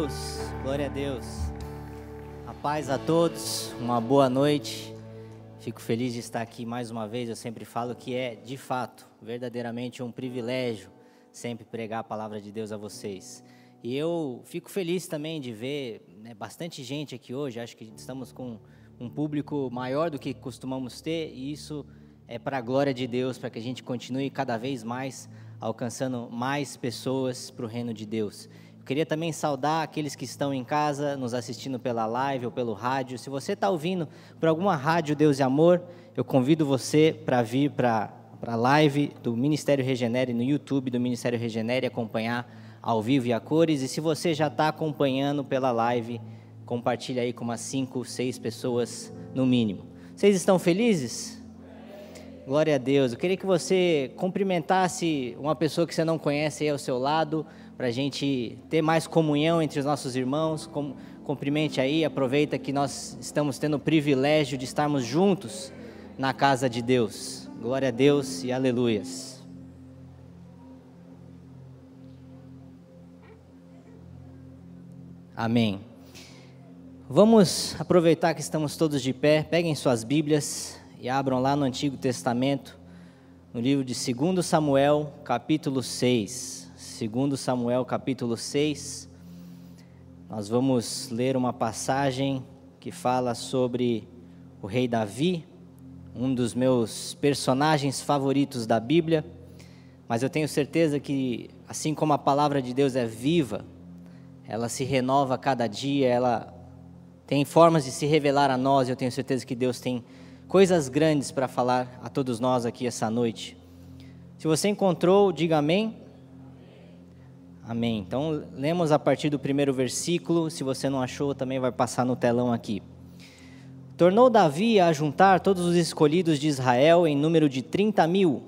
Deus, glória a Deus. A paz a todos, uma boa noite. Fico feliz de estar aqui mais uma vez. Eu sempre falo que é, de fato, verdadeiramente um privilégio sempre pregar a palavra de Deus a vocês. E eu fico feliz também de ver né, bastante gente aqui hoje. Acho que estamos com um público maior do que costumamos ter, e isso é para a glória de Deus, para que a gente continue cada vez mais alcançando mais pessoas para o reino de Deus. Eu queria também saudar aqueles que estão em casa, nos assistindo pela live ou pelo rádio. Se você está ouvindo por alguma rádio Deus e Amor, eu convido você para vir para a live do Ministério Regenere no YouTube do Ministério Regenere acompanhar ao vivo e a cores. E se você já está acompanhando pela live, compartilha aí com umas 5, 6 pessoas no mínimo. Vocês estão felizes? Glória a Deus. Eu queria que você cumprimentasse uma pessoa que você não conhece aí ao seu lado, para a gente ter mais comunhão entre os nossos irmãos. Cumprimente aí, aproveita que nós estamos tendo o privilégio de estarmos juntos na casa de Deus. Glória a Deus e aleluias. Amém. Vamos aproveitar que estamos todos de pé, peguem suas Bíblias e abram lá no Antigo Testamento, no livro de 2 Samuel, capítulo 6. 2 Samuel, capítulo 6. Nós vamos ler uma passagem que fala sobre o rei Davi, um dos meus personagens favoritos da Bíblia, mas eu tenho certeza que, assim como a palavra de Deus é viva, ela se renova a cada dia, ela tem formas de se revelar a nós, eu tenho certeza que Deus tem coisas grandes para falar a todos nós aqui essa noite. Se você encontrou, diga amém. Amém. Então, lemos a partir do primeiro versículo. Se você não achou, também vai passar no telão aqui. Tornou Davi a juntar todos os escolhidos de Israel em número de trinta mil.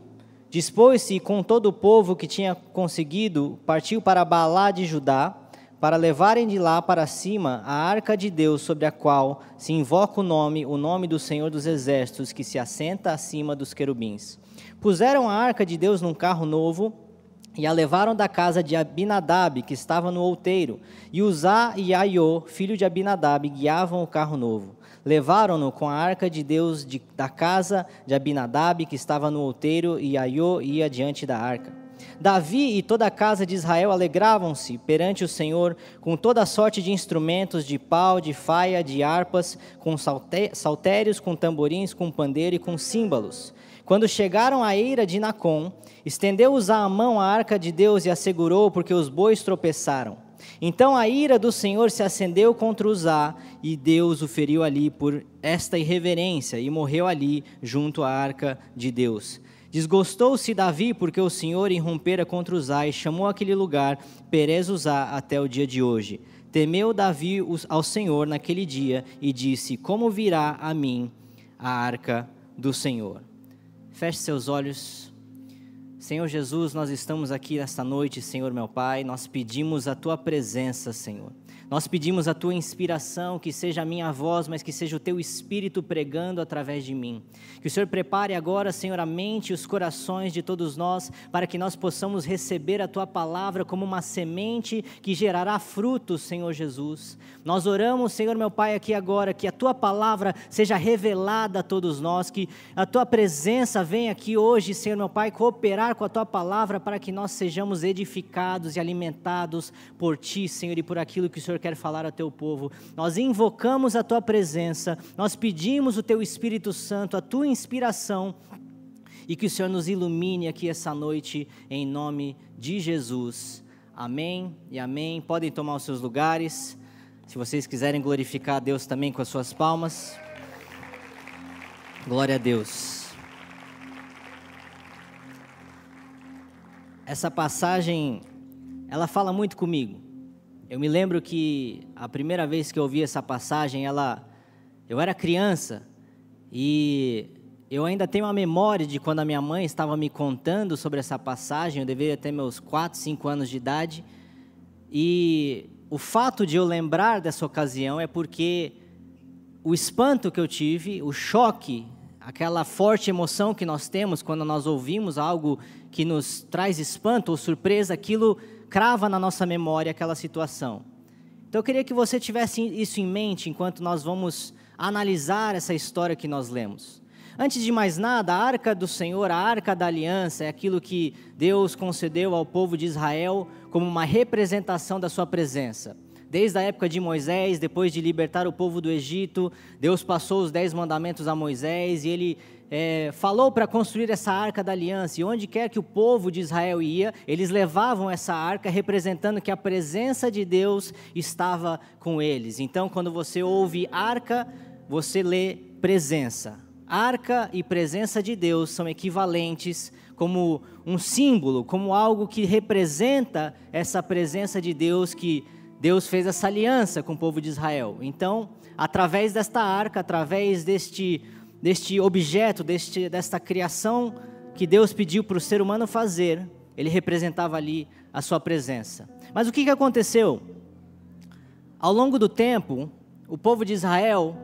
Dispôs-se com todo o povo que tinha conseguido, partiu para Baalá de Judá para levarem de lá para cima a arca de Deus, sobre a qual se invoca o nome, o nome do Senhor dos Exércitos, que se assenta acima dos querubins. Puseram a arca de Deus num carro novo e a levaram da casa de Abinadab, que estava no outeiro, e Uzá e Aiô, filho de Abinadab, guiavam o carro novo. Levaram-no com a arca de Deus de, da casa de Abinadab, que estava no outeiro, e Aiô ia diante da arca. Davi e toda a casa de Israel alegravam-se perante o Senhor com toda sorte de instrumentos de pau, de faia, de harpas, com saltérios, com tamborins, com pandeiro e com símbolos. Quando chegaram à eira de Nacon, estendeu Uzá a mão à arca de Deus e a segurou, porque os bois tropeçaram. Então a ira do Senhor se acendeu contra Uzá, e Deus o feriu ali por esta irreverência, e morreu ali junto à arca de Deus. Desgostou-se Davi porque o Senhor irrompera contra Uzá e chamou aquele lugar Perez Uzá até o dia de hoje. Temeu Davi ao Senhor naquele dia e disse: Como virá a mim a arca do Senhor? Feche seus olhos. Senhor Jesus, nós estamos aqui nesta noite, Senhor meu Pai, nós pedimos a tua presença, Senhor. Nós pedimos a tua inspiração, que seja a minha voz, mas que seja o teu espírito pregando através de mim. Que o Senhor prepare agora, Senhor, a mente e os corações de todos nós, para que nós possamos receber a tua palavra como uma semente que gerará frutos, Senhor Jesus. Nós oramos, Senhor meu Pai, aqui agora, que a tua palavra seja revelada a todos nós, que a tua presença venha aqui hoje, Senhor meu Pai, cooperar com a tua palavra para que nós sejamos edificados e alimentados por ti, Senhor, e por aquilo que o Senhor quer falar ao teu povo. Nós invocamos a tua presença, nós pedimos o teu Espírito Santo, a tua inspiração, e que o Senhor nos ilumine aqui essa noite, em nome de Jesus. Amém e amém. Podem tomar os seus lugares. Se vocês quiserem glorificar a Deus também com as suas palmas. Glória a Deus. Essa passagem, ela fala muito comigo. Eu me lembro que a primeira vez que eu ouvi essa passagem, ela, eu era criança e eu ainda tenho a memória de quando a minha mãe estava me contando sobre essa passagem. Eu deveria ter meus 4, 5 anos de idade. E o fato de eu lembrar dessa ocasião é porque o espanto que eu tive, o choque, aquela forte emoção que nós temos quando nós ouvimos algo que nos traz espanto ou surpresa, aquilo crava na nossa memória aquela situação. Então eu queria que você tivesse isso em mente enquanto nós vamos analisar essa história que nós lemos. Antes de mais nada, a arca do Senhor, a arca da aliança, é aquilo que Deus concedeu ao povo de Israel como uma representação da sua presença. Desde a época de Moisés, depois de libertar o povo do Egito, Deus passou os dez mandamentos a Moisés e ele é, falou para construir essa arca da aliança. E onde quer que o povo de Israel ia, eles levavam essa arca, representando que a presença de Deus estava com eles. Então, quando você ouve arca, você lê presença. Arca e presença de Deus são equivalentes como um símbolo, como algo que representa essa presença de Deus que Deus fez essa aliança com o povo de Israel. Então, através desta arca, através deste, deste objeto, deste, desta criação que Deus pediu para o ser humano fazer, ele representava ali a sua presença. Mas o que, que aconteceu? Ao longo do tempo, o povo de Israel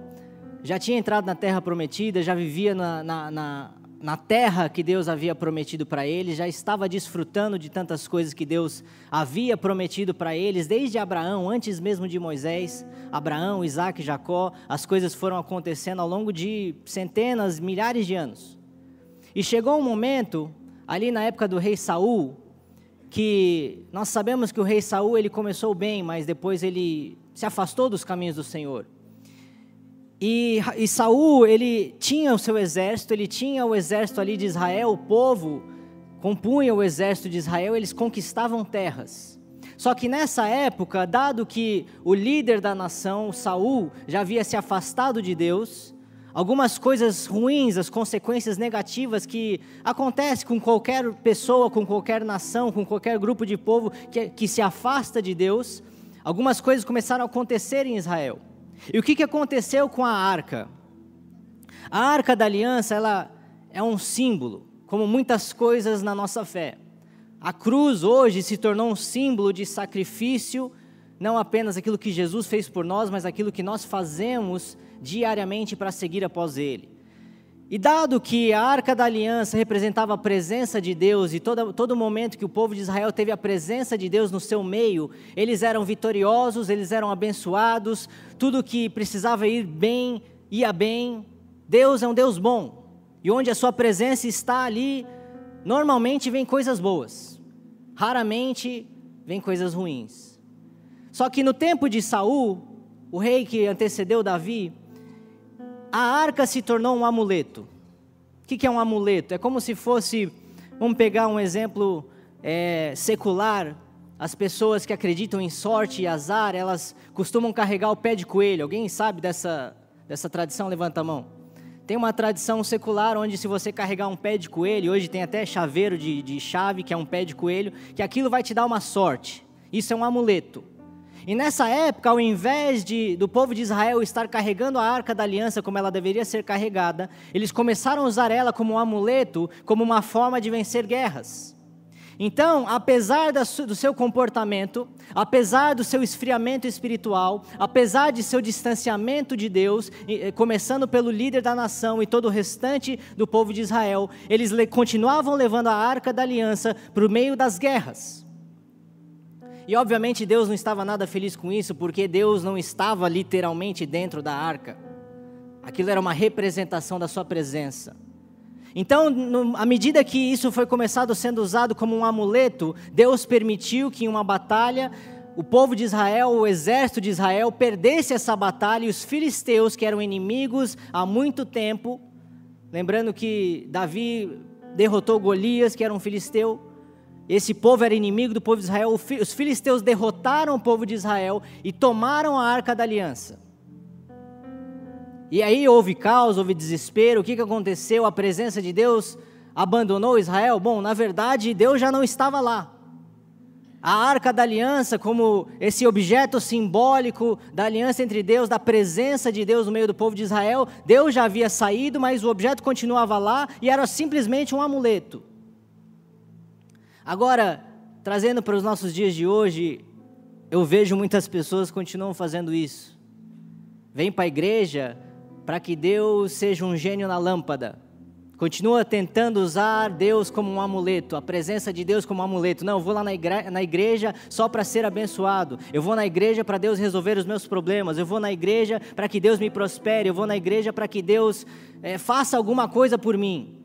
já tinha entrado na terra prometida, já vivia na, na, na, na terra que Deus havia prometido para eles, já estava desfrutando de tantas coisas que Deus havia prometido para eles, desde Abraão, antes mesmo de Moisés, Abraão, Isaac, Jacó, as coisas foram acontecendo ao longo de centenas, milhares de anos. E chegou um momento, ali na época do rei Saul, que nós sabemos que o rei Saul ele começou bem, mas depois ele se afastou dos caminhos do Senhor. E, e Saul, ele tinha o seu exército, ele tinha o exército ali de Israel, o povo compunha o exército de Israel, eles conquistavam terras. Só que nessa época, dado que o líder da nação, Saul, já havia se afastado de Deus, algumas coisas ruins, as consequências negativas que acontecem com qualquer pessoa, com qualquer nação, com qualquer grupo de povo que, que se afasta de Deus, algumas coisas começaram a acontecer em Israel. E o que, que aconteceu com a arca? A arca da aliança, ela é um símbolo, como muitas coisas na nossa fé. A cruz hoje se tornou um símbolo de sacrifício, não apenas aquilo que Jesus fez por nós, mas aquilo que nós fazemos diariamente para seguir após Ele. E dado que a arca da aliança representava a presença de Deus, e todo, todo momento que o povo de Israel teve a presença de Deus no seu meio, eles eram vitoriosos, eles eram abençoados, tudo que precisava ir bem, ia bem. Deus é um Deus bom, e onde a sua presença está ali, normalmente vem coisas boas, raramente vem coisas ruins. Só que no tempo de Saul, o rei que antecedeu Davi, a arca se tornou um amuleto. O que é um amuleto? É como se fosse, vamos pegar um exemplo é, secular, as pessoas que acreditam em sorte e azar, elas costumam carregar o pé de coelho. Alguém sabe dessa, dessa tradição? Levanta a mão. Tem uma tradição secular onde se você carregar um pé de coelho, hoje tem até chaveiro de, de chave, que é um pé de coelho, que aquilo vai te dar uma sorte. Isso é um amuleto. E nessa época, ao invés de, do povo de Israel estar carregando a arca da aliança como ela deveria ser carregada, eles começaram a usar ela como um amuleto, como uma forma de vencer guerras. Então, apesar do seu comportamento, apesar do seu esfriamento espiritual, apesar de seu distanciamento de Deus, começando pelo líder da nação e todo o restante do povo de Israel, eles continuavam levando a arca da aliança para o meio das guerras. E obviamente Deus não estava nada feliz com isso, porque Deus não estava literalmente dentro da arca. Aquilo era uma representação da sua presença. Então, no, à medida que isso foi começado sendo usado como um amuleto, Deus permitiu que em uma batalha o povo de Israel, o exército de Israel, perdesse essa batalha e os filisteus, que eram inimigos há muito tempo, lembrando que Davi derrotou Golias, que era um filisteu, esse povo era inimigo do povo de Israel. Os filisteus derrotaram o povo de Israel e tomaram a arca da aliança. E aí houve caos, houve desespero. O que, que aconteceu? A presença de Deus abandonou Israel? Bom, na verdade, Deus já não estava lá. A arca da aliança, como esse objeto simbólico da aliança entre Deus, da presença de Deus no meio do povo de Israel, Deus já havia saído, mas o objeto continuava lá e era simplesmente um amuleto. Agora, trazendo para os nossos dias de hoje, eu vejo muitas pessoas continuam fazendo isso. Vem para a igreja para que Deus seja um gênio na lâmpada. Continua tentando usar Deus como um amuleto, a presença de Deus como um amuleto. Não, eu vou lá na igreja, na igreja só para ser abençoado. Eu vou na igreja para Deus resolver os meus problemas. Eu vou na igreja para que Deus me prospere. Eu vou na igreja para que Deus é, faça alguma coisa por mim.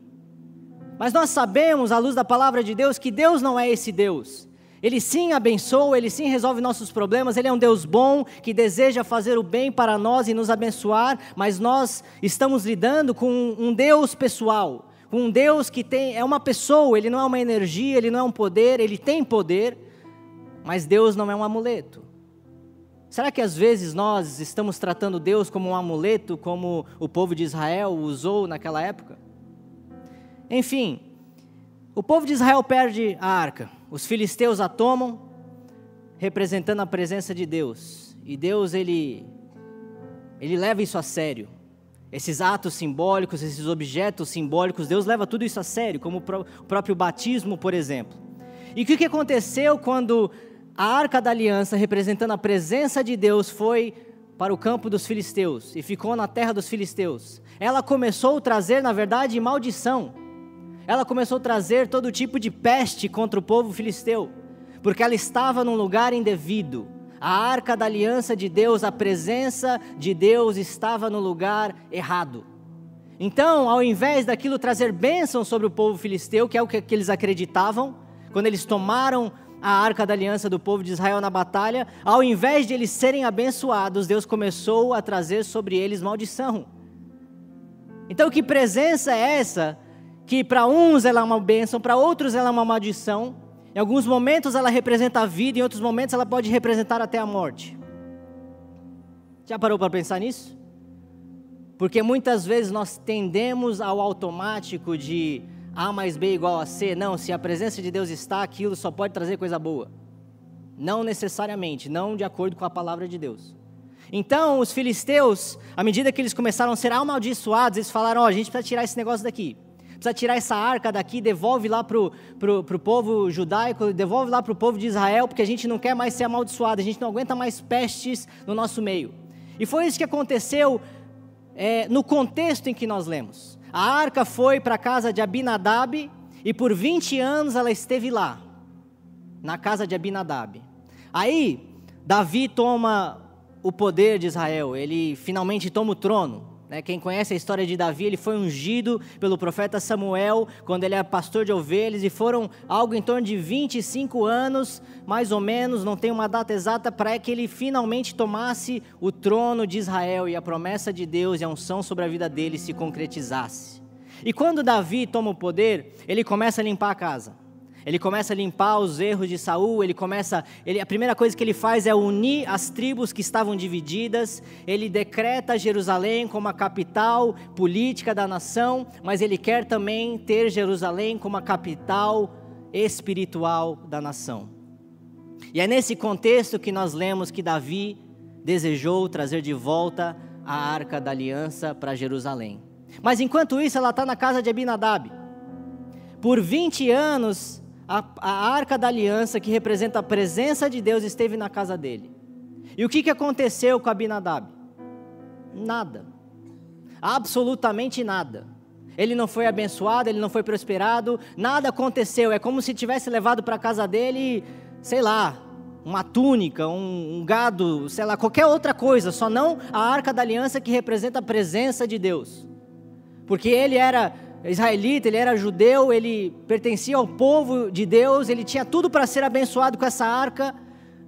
Mas nós sabemos, à luz da palavra de Deus, que Deus não é esse Deus. Ele sim abençoa, ele sim resolve nossos problemas, ele é um Deus bom que deseja fazer o bem para nós e nos abençoar, mas nós estamos lidando com um Deus pessoal, com um Deus que tem é uma pessoa, ele não é uma energia, ele não é um poder, ele tem poder, mas Deus não é um amuleto. Será que às vezes nós estamos tratando Deus como um amuleto, como o povo de Israel usou naquela época? Enfim, o povo de Israel perde a arca. Os filisteus a tomam, representando a presença de Deus. E Deus, ele, ele leva isso a sério. Esses atos simbólicos, esses objetos simbólicos, Deus leva tudo isso a sério, como o próprio batismo, por exemplo. E o que aconteceu quando a arca da aliança, representando a presença de Deus, foi para o campo dos filisteus e ficou na terra dos filisteus? Ela começou a trazer, na verdade, maldição ela começou a trazer todo tipo de peste contra o povo filisteu, porque ela estava num lugar indevido. A arca da aliança de Deus, a presença de Deus estava no lugar errado. Então, ao invés daquilo trazer bênção sobre o povo filisteu, que é o que, eles acreditavam, quando eles tomaram a arca da aliança do povo de Israel na batalha, ao invés de eles serem abençoados, Deus começou a trazer sobre eles maldição. Então, que presença é essa que para uns ela é uma bênção, para outros ela é uma maldição. Em alguns momentos ela representa a vida, em outros momentos ela pode representar até a morte. Já parou para pensar nisso? Porque muitas vezes nós tendemos ao automático de A mais B igual a C. Não, se a presença de Deus está, aquilo só pode trazer coisa boa. Não necessariamente, não de acordo com a palavra de Deus. Então, os filisteus, à medida que eles começaram a ser amaldiçoados, eles falaram: Ó, oh, a gente precisa tirar esse negócio daqui precisa tirar essa arca daqui, devolve lá para o povo judaico, devolve lá para o povo de Israel, porque a gente não quer mais ser amaldiçoado, a gente não aguenta mais pestes no nosso meio. E foi isso que aconteceu é, no contexto em que nós lemos. A arca foi para a casa de Abinadab e por 20 anos ela esteve lá, na casa de Abinadab. Aí, Davi toma o poder de Israel, ele finalmente toma o trono. Né, quem conhece a história de Davi, ele foi ungido pelo profeta Samuel quando ele era pastor de ovelhas e foram algo em torno de 25 anos, mais ou menos, não tem uma data exata, para que ele finalmente tomasse o trono de Israel e a promessa de Deus e a unção sobre a vida dele se concretizasse. E quando Davi toma o poder, ele começa a limpar a casa. Ele começa a limpar os erros de Saul, ele começa, ele, a primeira coisa que ele faz é unir as tribos que estavam divididas. Ele decreta Jerusalém como a capital política da nação, mas ele quer também ter Jerusalém como a capital espiritual da nação. E é nesse contexto que nós lemos que Davi desejou trazer de volta a arca da aliança para Jerusalém. Mas enquanto isso, ela está na casa de Abinadab. Por 20 anos, a, a arca da aliança, que representa a presença de Deus, esteve na casa dele. E o que, que aconteceu com Abinadab? Nada. Absolutamente nada. Ele não foi abençoado, ele não foi prosperado, nada aconteceu. É como se tivesse levado para a casa dele, sei lá, uma túnica, um, um, gado, sei lá, qualquer outra coisa, só não a arca da aliança que representa a presença de Deus. Porque ele era israelita, ele era judeu, ele pertencia ao povo de Deus, ele tinha tudo para ser abençoado com essa arca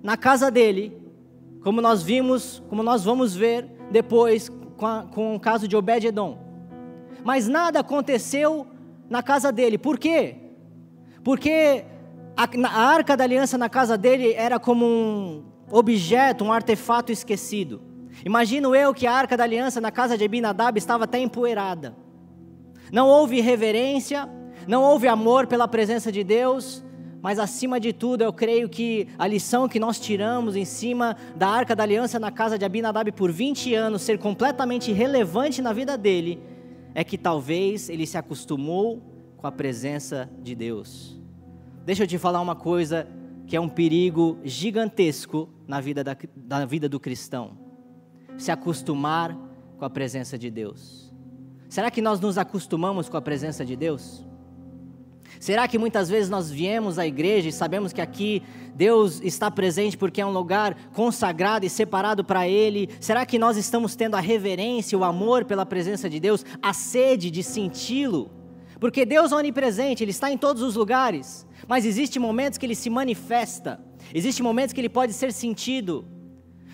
na casa dele, como nós vimos, como nós vamos ver depois com, a, com o caso de Obed-Edom. Mas nada aconteceu na casa dele, por quê? Porque a, a arca da aliança na casa dele era como um objeto, um artefato esquecido. Imagino eu que a arca da aliança na casa de Abinadab estava até empoeirada não houve reverência, não houve amor pela presença de Deus, mas acima de tudo, eu creio que a lição que nós tiramos em cima da arca da aliança na casa de Abinadab por 20 anos ser completamente relevante na vida dele, é que talvez ele se acostumou com a presença de Deus. Deixa eu te falar uma coisa que é um perigo gigantesco na vida, da, na vida do cristão: se acostumar com a presença de Deus. Será que nós nos acostumamos com a presença de Deus? Será que muitas vezes nós viemos à igreja e sabemos que aqui Deus está presente porque é um lugar consagrado e separado para Ele? Será que nós estamos tendo a reverência, o amor pela presença de Deus, a sede de senti-lo? Porque Deus é onipresente, Ele está em todos os lugares, mas existem momentos que Ele se manifesta, existem momentos que Ele pode ser sentido.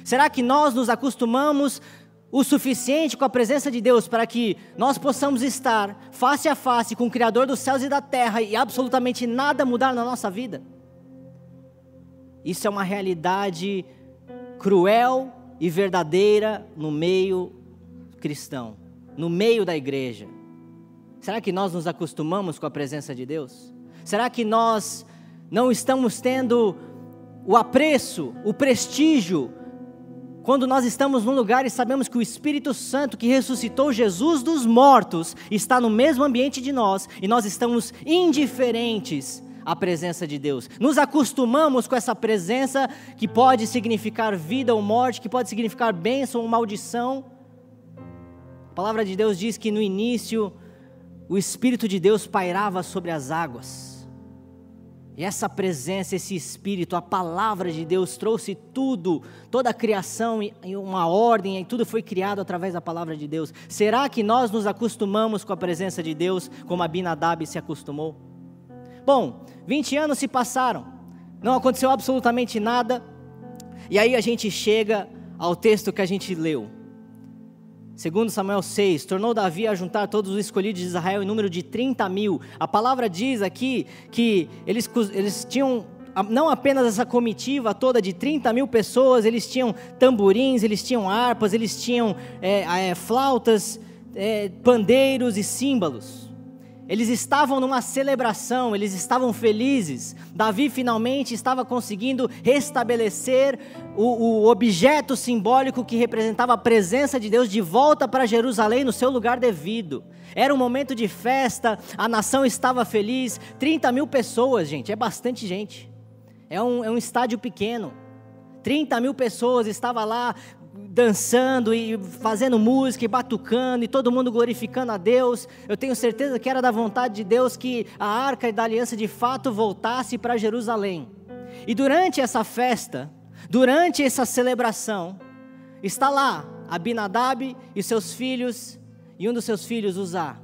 Será que nós nos acostumamos o suficiente com a presença de Deus para que nós possamos estar face a face com o Criador dos céus e da terra e absolutamente nada mudar na nossa vida. Isso é uma realidade cruel e verdadeira no meio cristão, no meio da igreja. Será que nós nos acostumamos com a presença de Deus? Será que nós não estamos tendo o apreço, o prestígio, quando nós estamos num lugar e sabemos que o Espírito Santo que ressuscitou Jesus dos mortos está no mesmo ambiente de nós e nós estamos indiferentes à presença de Deus. Nos acostumamos com essa presença que pode significar vida ou morte, que pode significar bênção ou maldição. A palavra de Deus diz que no início o Espírito de Deus pairava sobre as águas. E essa presença, esse Espírito, a palavra de Deus trouxe tudo, toda a criação em uma ordem, e tudo foi criado através da palavra de Deus. Será que nós nos acostumamos com a presença de Deus como Abinadab se acostumou? Bom, 20 anos se passaram, não aconteceu absolutamente nada, e aí a gente chega ao texto que a gente leu. Segundo Samuel 6, tornou Davi a juntar todos os escolhidos de Israel em número de 30 mil. A palavra diz aqui que eles, eles tinham não apenas essa comitiva toda de 30 mil pessoas, eles tinham tamborins, eles tinham harpas, eles tinham é, é, flautas, é, pandeiros e símbolos. Eles estavam numa celebração, eles estavam felizes. Davi finalmente estava conseguindo restabelecer o, o, objeto simbólico que representava a presença de Deus de volta para Jerusalém no seu lugar devido. Era um momento de festa, a nação estava feliz. 30 mil pessoas, gente, é bastante gente. É um, é um estádio pequeno. 30 mil pessoas estavam lá dançando e fazendo música e batucando e todo mundo glorificando a Deus. Eu tenho certeza que era da vontade de Deus que a arca da aliança de fato voltasse para Jerusalém. E durante essa festa, durante essa celebração, está lá Abinadab e seus filhos, e um dos seus filhos, Uzá.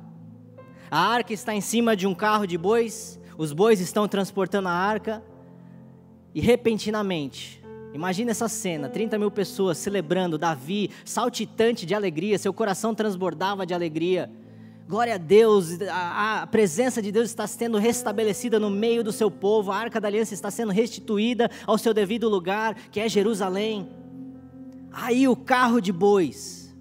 A arca está em cima de um carro de bois, os bois estão transportando a arca, e repentinamente, Imagina essa cena: 30 mil pessoas celebrando Davi, saltitante de alegria, seu coração transbordava de alegria. Glória a Deus, a, a, presença de Deus está sendo restabelecida no meio do seu povo, a arca da aliança está sendo restituída ao seu devido lugar, que é Jerusalém. Aí o carro de bois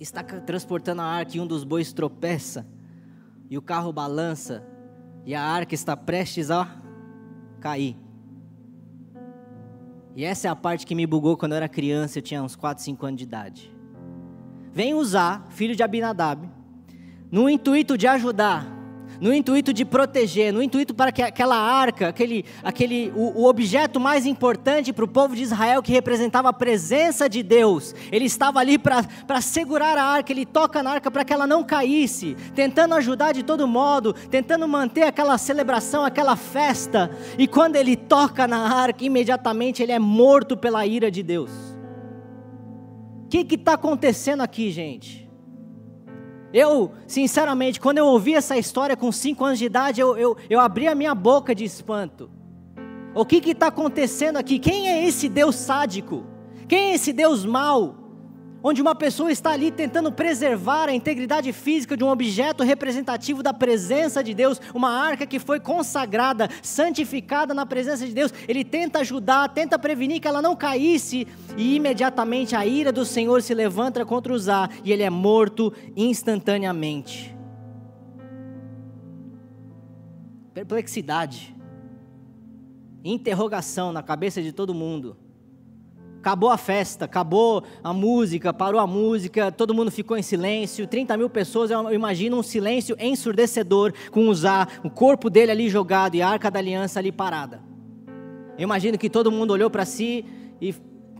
está transportando a arca e um dos bois tropeça, e o carro balança, e a arca está prestes a cair. E essa é a parte que me bugou quando eu era criança, eu tinha uns 4, 5 anos de idade. Vem usar, filho de Abinadab, no intuito de ajudar no intuito de proteger, no intuito para que aquela arca, aquele, aquele, o, o objeto mais importante para o povo de Israel, que representava a presença de Deus, ele estava ali para segurar a arca, ele toca na arca para que ela não caísse, tentando ajudar de todo modo, tentando manter aquela celebração, aquela festa, e quando ele toca na arca, imediatamente ele é morto pela ira de Deus. O que está acontecendo aqui, gente? Eu, sinceramente, quando eu ouvi essa história com 5 anos de idade, eu, eu, eu abri a minha boca de espanto. O que está acontecendo aqui? Quem é esse Deus sádico? Quem é esse Deus mau? Onde uma pessoa está ali tentando preservar a integridade física de um objeto representativo da presença de Deus, uma arca que foi consagrada, santificada na presença de Deus, ele tenta ajudar, tenta prevenir que ela não caísse, e imediatamente a ira do Senhor se levanta contra Uzá, e ele é morto instantaneamente. Perplexidade, interrogação na cabeça de todo mundo. Acabou a festa, acabou a música, parou a música, todo mundo ficou em silêncio. 30 mil pessoas, eu imagino um silêncio ensurdecedor, com Uzá, o corpo dele ali jogado e a arca da aliança ali parada. Eu imagino que todo mundo olhou para si e.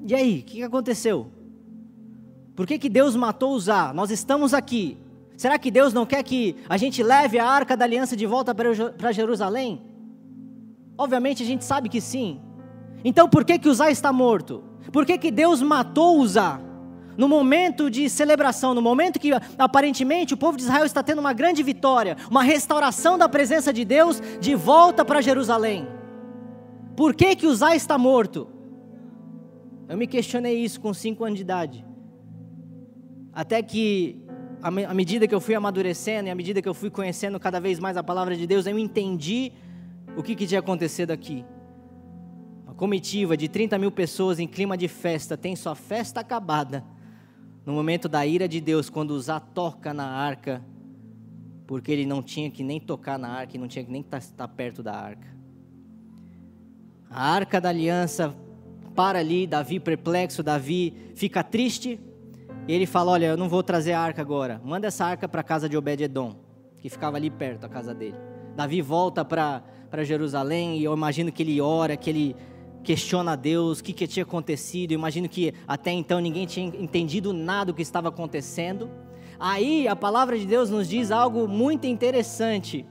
E aí, o que aconteceu? Por que, que Deus matou Uzá? Nós estamos aqui, Será que Deus não quer que a gente leve a arca da aliança de volta para Jerusalém? Obviamente a gente sabe que sim. Então por que que Uzá está morto? Por que que Deus matou Uzá? No momento de celebração, no momento que aparentemente o povo de Israel está tendo uma grande vitória, uma restauração da presença de Deus de volta para Jerusalém. Por que que Uzá está morto? Eu me questionei isso com cinco anos de idade. Até que, à medida que eu fui amadurecendo e à medida que eu fui conhecendo cada vez mais a palavra de Deus, eu entendi o que, que tinha acontecido aqui. Comitiva de 30 mil pessoas em clima de festa tem sua festa acabada no momento da ira de Deus, quando Uzá toca na arca, porque ele não tinha que nem tocar na arca e não tinha que nem estar tá, perto da arca. A arca da aliança para ali, Davi perplexo, Davi fica triste, e ele fala: Olha, eu não vou trazer a arca agora, manda essa arca para a casa de Obed-Edom, que ficava ali perto, a casa dele. Davi volta para Jerusalém e eu imagino que ele ora, que ele questiona a Deus, o que, que tinha acontecido. Imagino que até então ninguém tinha entendido nada do que estava acontecendo. Aí a palavra de Deus nos diz algo muito interessante.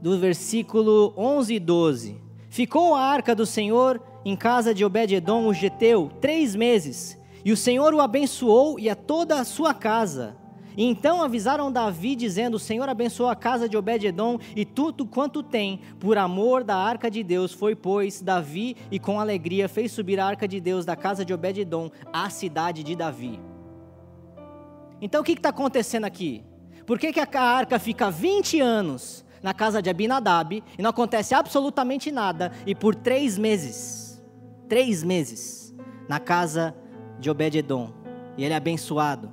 Do versículo 11 e 12. Ficou a arca do Senhor em casa de Obed-Edom, o geteu, três meses. E o Senhor o abençoou e a toda a sua casa. Então avisaram Davi, dizendo: O Senhor abençoou a casa de Obed-Edom e tudo quanto tem, por amor da arca de Deus. Foi, pois, Davi e com alegria fez subir a arca de Deus da casa de Obed-Edom à cidade de Davi. Então o que está acontecendo aqui? Por que, que a arca fica 20 anos na casa de Abinadab e não acontece absolutamente nada, e por três meses, três meses, na casa de Obed-Edom, e ele é abençoado,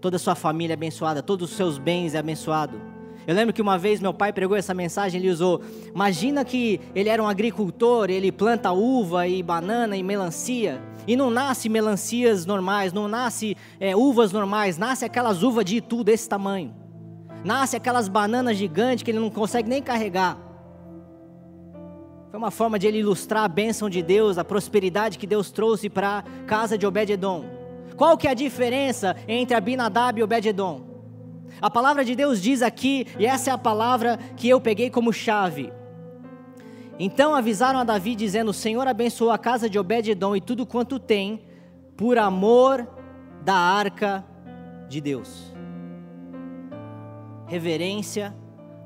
toda a sua família é abençoada, todos os seus bens é abençoado. Eu lembro que uma vez meu pai pregou essa mensagem, ele usou, imagina que ele era um agricultor, ele planta uva e banana e melancia, e não nasce melancias normais, não nasce é, uvas normais, nasce aquelas uvas de tudo desse tamanho nasce aquelas bananas gigantes que ele não consegue nem carregar. Foi uma forma de ele ilustrar a bênção de Deus, a prosperidade que Deus trouxe para a casa de Obed-Edom. Qual que é a diferença entre Abinadab e Obed-Edom? A palavra de Deus diz aqui, e essa é a palavra que eu peguei como chave. Então avisaram a Davi, dizendo: O Senhor abençoou a casa de Obed-Edom e tudo quanto tem, por amor da arca de Deus reverência,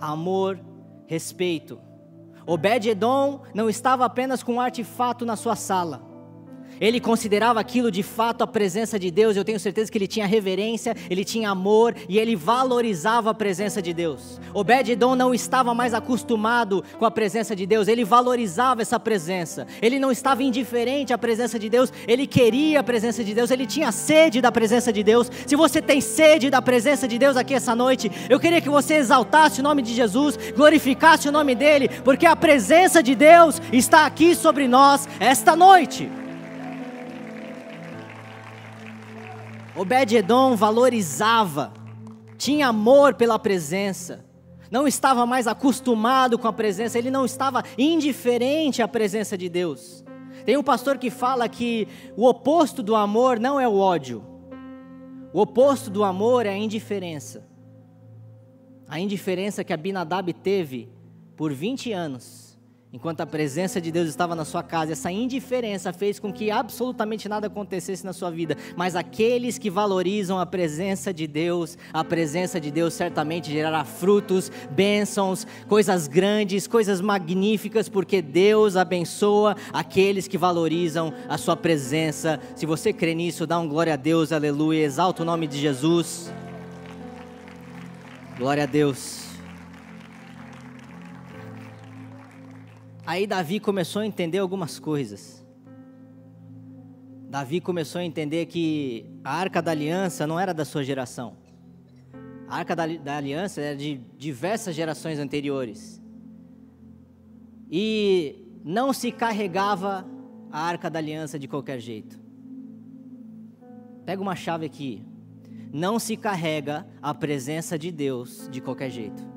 amor, respeito. Obed-Edom não estava apenas com um artefato na sua sala ele considerava aquilo de fato a presença de Deus. Eu tenho certeza que ele tinha reverência, ele tinha amor e ele valorizava a presença de Deus. Obed-edom não estava mais acostumado com a presença de Deus, ele valorizava essa presença. Ele não estava indiferente à presença de Deus, ele queria a presença de Deus, ele tinha sede da presença de Deus. Se você tem sede da presença de Deus aqui essa noite, eu queria que você exaltasse o nome de Jesus, glorificasse o nome dele, porque a presença de Deus está aqui sobre nós esta noite. Obed-Edom valorizava, tinha amor pela presença, não estava mais acostumado com a presença, ele não estava indiferente à presença de Deus. Tem um pastor que fala que o oposto do amor não é o ódio, o oposto do amor é a indiferença. A indiferença que Abinadab teve por 20 anos enquanto a presença de Deus estava na sua casa, essa indiferença fez com que absolutamente nada acontecesse na sua vida. Mas aqueles que valorizam a presença de Deus, a presença de Deus certamente gerará frutos, bênçãos, coisas grandes, coisas magníficas, porque Deus abençoa aqueles que valorizam a sua presença. Se você crê nisso, dá um glória a Deus, aleluia, exalta o nome de Jesus. Glória a Deus. Aí Davi começou a entender algumas coisas. Davi começou a entender que a arca da aliança não era da sua geração. A arca da, da aliança era de diversas gerações anteriores. E não se carregava a arca da aliança de qualquer jeito. Pega uma chave aqui. Não se carrega a presença de Deus de qualquer jeito.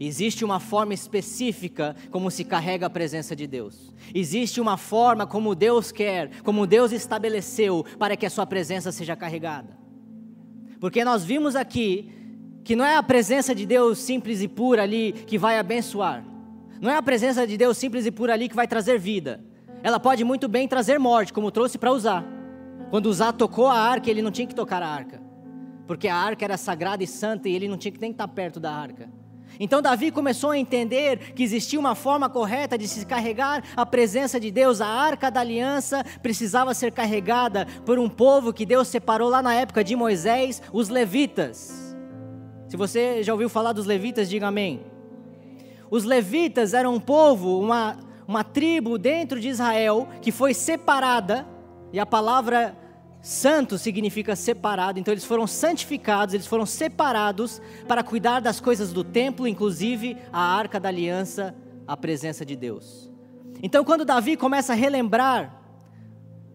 Existe uma forma específica como se carrega a presença de Deus. Existe uma forma como Deus quer, como Deus estabeleceu para que a sua presença seja carregada. Porque nós vimos aqui que não é a presença de Deus simples e pura ali que vai abençoar. Não é a presença de Deus simples e pura ali que vai trazer vida. Ela pode muito bem trazer morte, como trouxe para usar. Quando Uzá tocou a arca, ele não tinha que tocar a arca, porque a arca era sagrada e santa e ele não tinha que nem estar perto da arca. Então Davi começou a entender que existia uma forma correta de se carregar a presença de Deus. A arca da aliança precisava ser carregada por um povo que Deus separou lá na época de Moisés, os levitas. Se você já ouviu falar dos levitas, diga amém. Os levitas eram um povo, uma, uma tribo dentro de Israel que foi separada e a palavra santo significa separado, então eles foram santificados, eles foram separados para cuidar das coisas do templo, inclusive a arca da aliança, a presença de Deus. Então, quando Davi começa a relembrar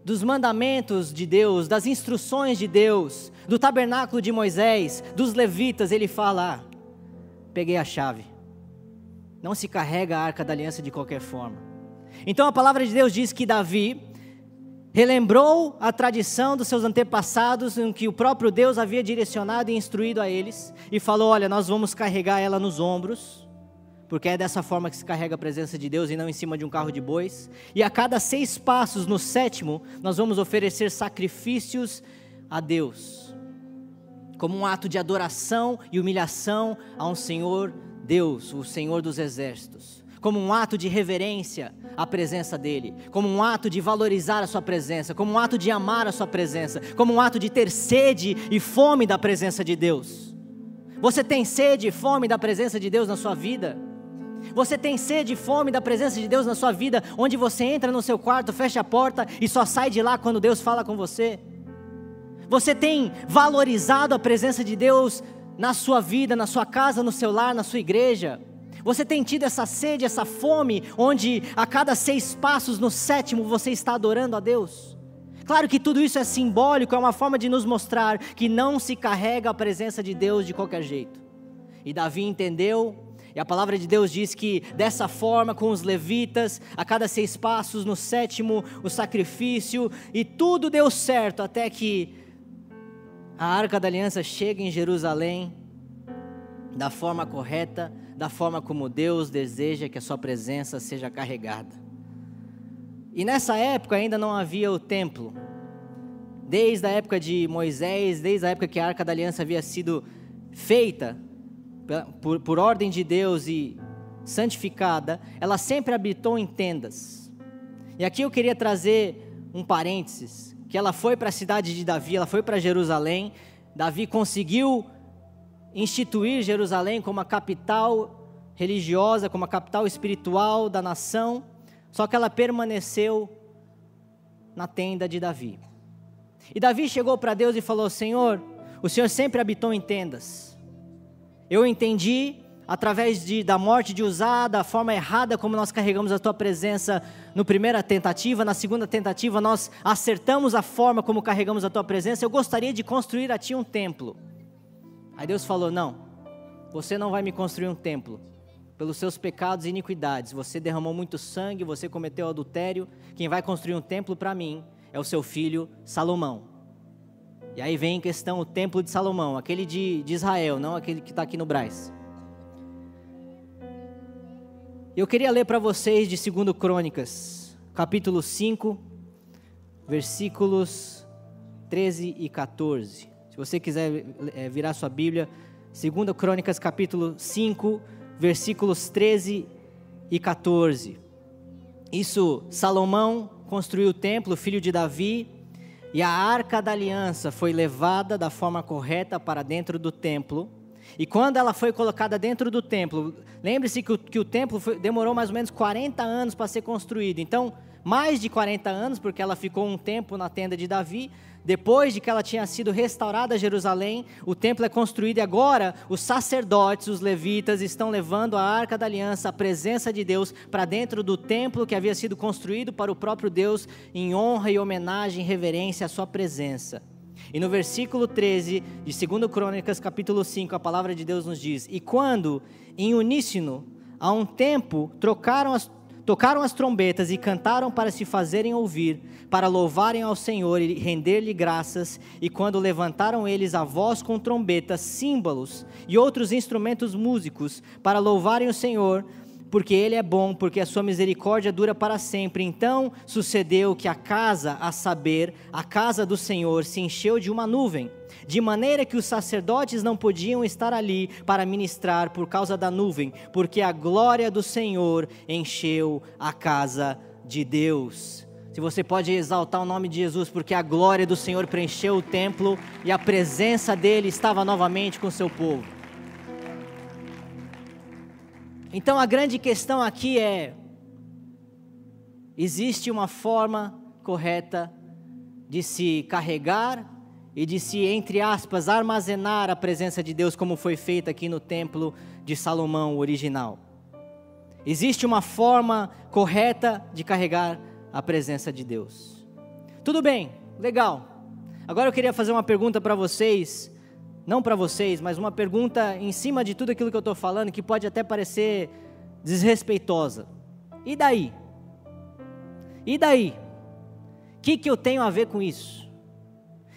dos mandamentos de Deus, das instruções de Deus, do tabernáculo de Moisés, dos levitas, ele fala: ah, peguei a chave. Não se carrega a arca da aliança de qualquer forma. Então a palavra de Deus diz que Davi relembrou a tradição dos seus antepassados, em que o próprio Deus havia direcionado e instruído a eles, e falou: Olha, nós vamos carregar ela nos ombros, porque é dessa forma que se carrega a presença de Deus e não em cima de um carro de bois. E a cada seis passos, no sétimo, nós vamos oferecer sacrifícios a Deus, como um ato de adoração e humilhação a um Senhor Deus, o Senhor dos exércitos como um ato de reverência à presença dEle, como um ato de valorizar a Sua presença, como um ato de amar a Sua presença, como um ato de ter sede e fome da presença de Deus. Você tem sede e fome da presença de Deus na sua vida? Você tem sede e fome da presença de Deus na sua vida, onde você entra no seu quarto, fecha a porta e só sai de lá quando Deus fala com você? Você tem valorizado a presença de Deus na sua vida, na sua casa, no seu lar, na sua igreja? Você tem tido essa sede, essa fome, onde a cada seis passos, no sétimo, você está adorando a Deus? Claro que tudo isso é simbólico, é uma forma de nos mostrar que não se carrega a presença de Deus de qualquer jeito. E Davi entendeu, e a palavra de Deus diz que dessa forma, com os levitas, a cada seis passos, no sétimo, o sacrifício, e tudo deu certo até que a arca da aliança chega em Jerusalém da forma correta da forma como Deus deseja que a sua presença seja carregada. E nessa época ainda não havia o templo. Desde a época de Moisés, desde a época que a Arca da Aliança havia sido feita por, por ordem de Deus e santificada, ela sempre habitou em tendas. E aqui eu queria trazer um parênteses, que ela foi para a cidade de Davi, ela foi para Jerusalém, Davi conseguiu instituir Jerusalém como a capital religiosa, como a capital espiritual da nação, só que ela permaneceu na tenda de Davi. E Davi chegou para Deus e falou: Senhor, o Senhor sempre habitou em tendas. Eu entendi através de, da morte de Uzá, da forma errada como nós carregamos a tua presença no primeira tentativa, na segunda tentativa nós acertamos a forma como carregamos a tua presença. Eu gostaria de construir a ti um templo. Aí Deus falou: Não, você não vai me construir um templo. Pelos seus pecados e iniquidades, você derramou muito sangue, você cometeu adultério. Quem vai construir um templo para mim é o seu filho Salomão. E aí vem em questão o templo de Salomão, aquele de, de Israel, não aquele que está aqui no Braz. Eu queria ler para vocês de 2 Crônicas, capítulo 5, versículos 13 e 14. Se você quiser é, virar sua Bíblia, 2 Crônicas capítulo 5, versículos 13 e 14. Isso, Salomão construiu o templo, filho de Davi, e a arca da aliança foi levada da forma correta para dentro do templo. E quando ela foi colocada dentro do templo, lembre-se que, que o, templo foi, demorou mais ou menos 40 anos para ser construído. Então, mais de 40 anos, porque ela ficou um tempo na tenda de Davi. Depois de que ela tinha sido restaurada a Jerusalém, o templo é construído e agora os sacerdotes, os levitas, estão levando a arca da aliança, a presença de Deus, para dentro do templo que havia sido construído para o próprio Deus, em honra e homenagem reverência à sua presença. E no versículo 13 de 2 Crônicas, capítulo 5, a palavra de Deus nos diz: E quando, em uníssono, a um tempo, trocaram as tocaram as trombetas e cantaram para se fazerem ouvir, para louvarem ao Senhor e render-lhe graças, e quando levantaram eles a voz com trombetas, símbolos e outros instrumentos músicos, para louvarem o Senhor, porque ele é bom, porque a sua misericórdia dura para sempre. Então sucedeu que a casa, a saber, a casa do Senhor, se encheu de uma nuvem, de maneira que os sacerdotes não podiam estar ali para ministrar por causa da nuvem, porque a glória do Senhor encheu a casa de Deus. Se você pode exaltar o nome de Jesus, porque a glória do Senhor preencheu o templo e a presença dele estava novamente com o seu povo. Então a grande questão aqui é: existe uma forma correta de se carregar e de se, entre aspas, armazenar a presença de Deus, como foi feito aqui no templo de Salomão original. Existe uma forma correta de carregar a presença de Deus. Tudo bem, legal. Agora eu queria fazer uma pergunta para vocês não para vocês, mas uma pergunta em cima de tudo aquilo que eu estou falando, que pode até parecer desrespeitosa. E daí? E daí? O que, que eu tenho a ver com isso?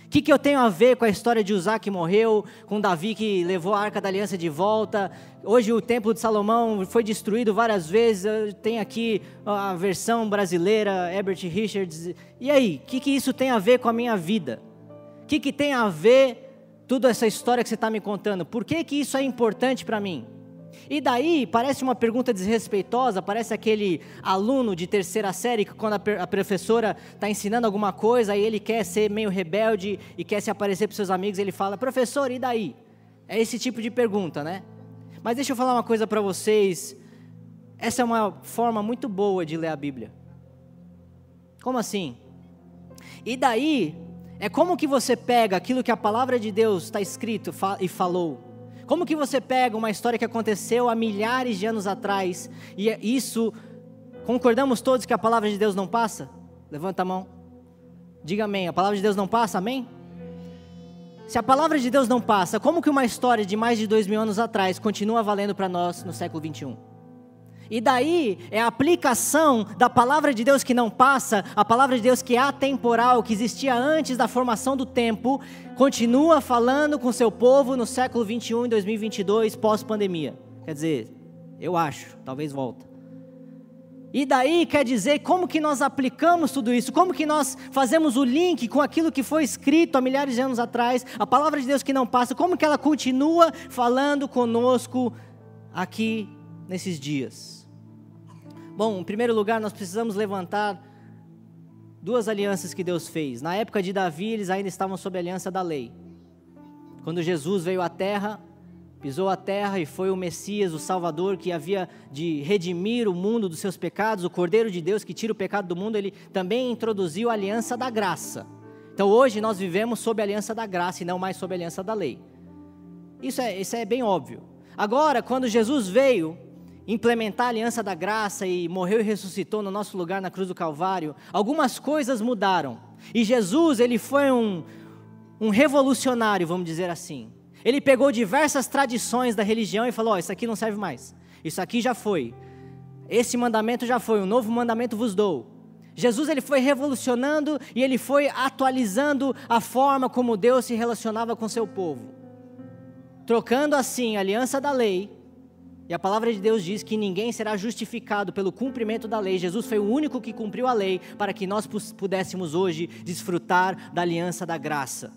O que, que eu tenho a ver com a história de Uzá que morreu, com Davi que levou a arca da aliança de volta? Hoje o templo de Salomão foi destruído várias vezes. Tem aqui a versão brasileira, Herbert Richards. E aí, o que, que isso tem a ver com a minha vida? O que, que tem a ver toda essa história que você está me contando, por que, que isso é importante para mim? E daí, parece uma pergunta desrespeitosa, parece aquele aluno de terceira série que quando a, a professora está ensinando alguma coisa, aí ele quer ser meio rebelde e quer se aparecer para seus amigos, ele fala, professor, e daí? É esse tipo de pergunta, né? Mas deixa eu falar uma coisa para vocês, essa é uma forma muito boa de ler a Bíblia. Como assim? E daí, é como que você pega aquilo que a palavra de Deus está escrito e falou. Como que você pega uma história que aconteceu há milhares de anos atrás e é isso concordamos todos que a palavra de Deus não passa? Levanta a mão. Diga amém. A palavra de Deus não passa? Amém? Se a palavra de Deus não passa, como que uma história de mais de dois mil anos atrás continua valendo para nós no século 21? E daí é a aplicação da palavra de Deus que não passa, a palavra de Deus que é atemporal, que existia antes da formação do tempo, continua falando com seu povo no século 21 e 2022, pós-pandemia. Quer dizer, eu acho, talvez volta. E daí quer dizer como que nós aplicamos tudo isso, como que nós fazemos o link com aquilo que foi escrito há milhares de anos atrás, a palavra de Deus que não passa, como que ela continua falando conosco aqui nesses dias. Bom, em primeiro lugar, nós precisamos levantar duas alianças que Deus fez. Na época de Davi, eles ainda estavam sob a aliança da lei. Quando Jesus veio à terra, pisou a terra e foi o Messias, o Salvador que havia de redimir o mundo dos seus pecados, o Cordeiro de Deus que tira o pecado do mundo, ele também introduziu a aliança da graça. Então hoje nós vivemos sob a aliança da graça e não mais sob a aliança da lei. Isso é, isso é bem óbvio. Agora, quando Jesus veio, implementar a aliança da graça e morreu e ressuscitou no nosso lugar na cruz do Calvário, algumas coisas mudaram. E Jesus, ele foi um, um revolucionário, vamos dizer assim. Ele pegou diversas tradições da religião e falou: oh, Isso aqui não serve mais, isso aqui já foi, esse mandamento já foi, um novo mandamento vos dou. Jesus ele foi revolucionando e ele foi atualizando a forma como Deus se relacionava com seu povo, trocando assim a aliança da lei e a palavra de Deus diz que ninguém será justificado pelo cumprimento da lei. Jesus foi o único que cumpriu a lei para que nós pudéssemos hoje desfrutar da aliança da graça.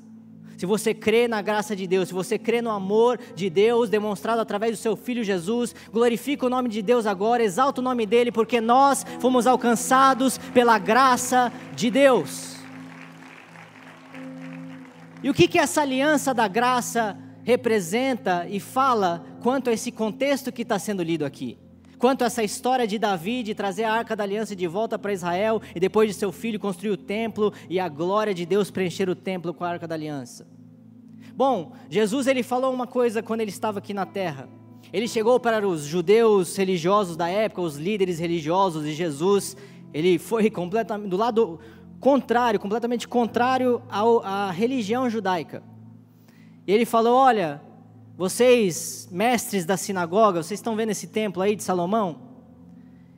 Se você crê na graça de Deus, se você crê no amor de Deus demonstrado através do seu filho Jesus, glorifica o nome de Deus agora, exalta o nome dele, porque nós fomos alcançados pela graça de Deus. E o que que essa aliança da graça representa e fala quanto a esse contexto que está sendo lido aqui. Quanto a essa história de Davi de trazer a arca da aliança de volta para Israel e depois de seu filho construir o templo e a glória de Deus preencher o templo com a arca da aliança. Bom, Jesus ele falou uma coisa quando ele estava aqui na terra. Ele chegou para os judeus religiosos da época, os líderes religiosos, e Jesus, ele foi completamente do lado contrário, completamente contrário à religião judaica. E ele falou: Olha, vocês, mestres da sinagoga, vocês estão vendo esse templo aí de Salomão?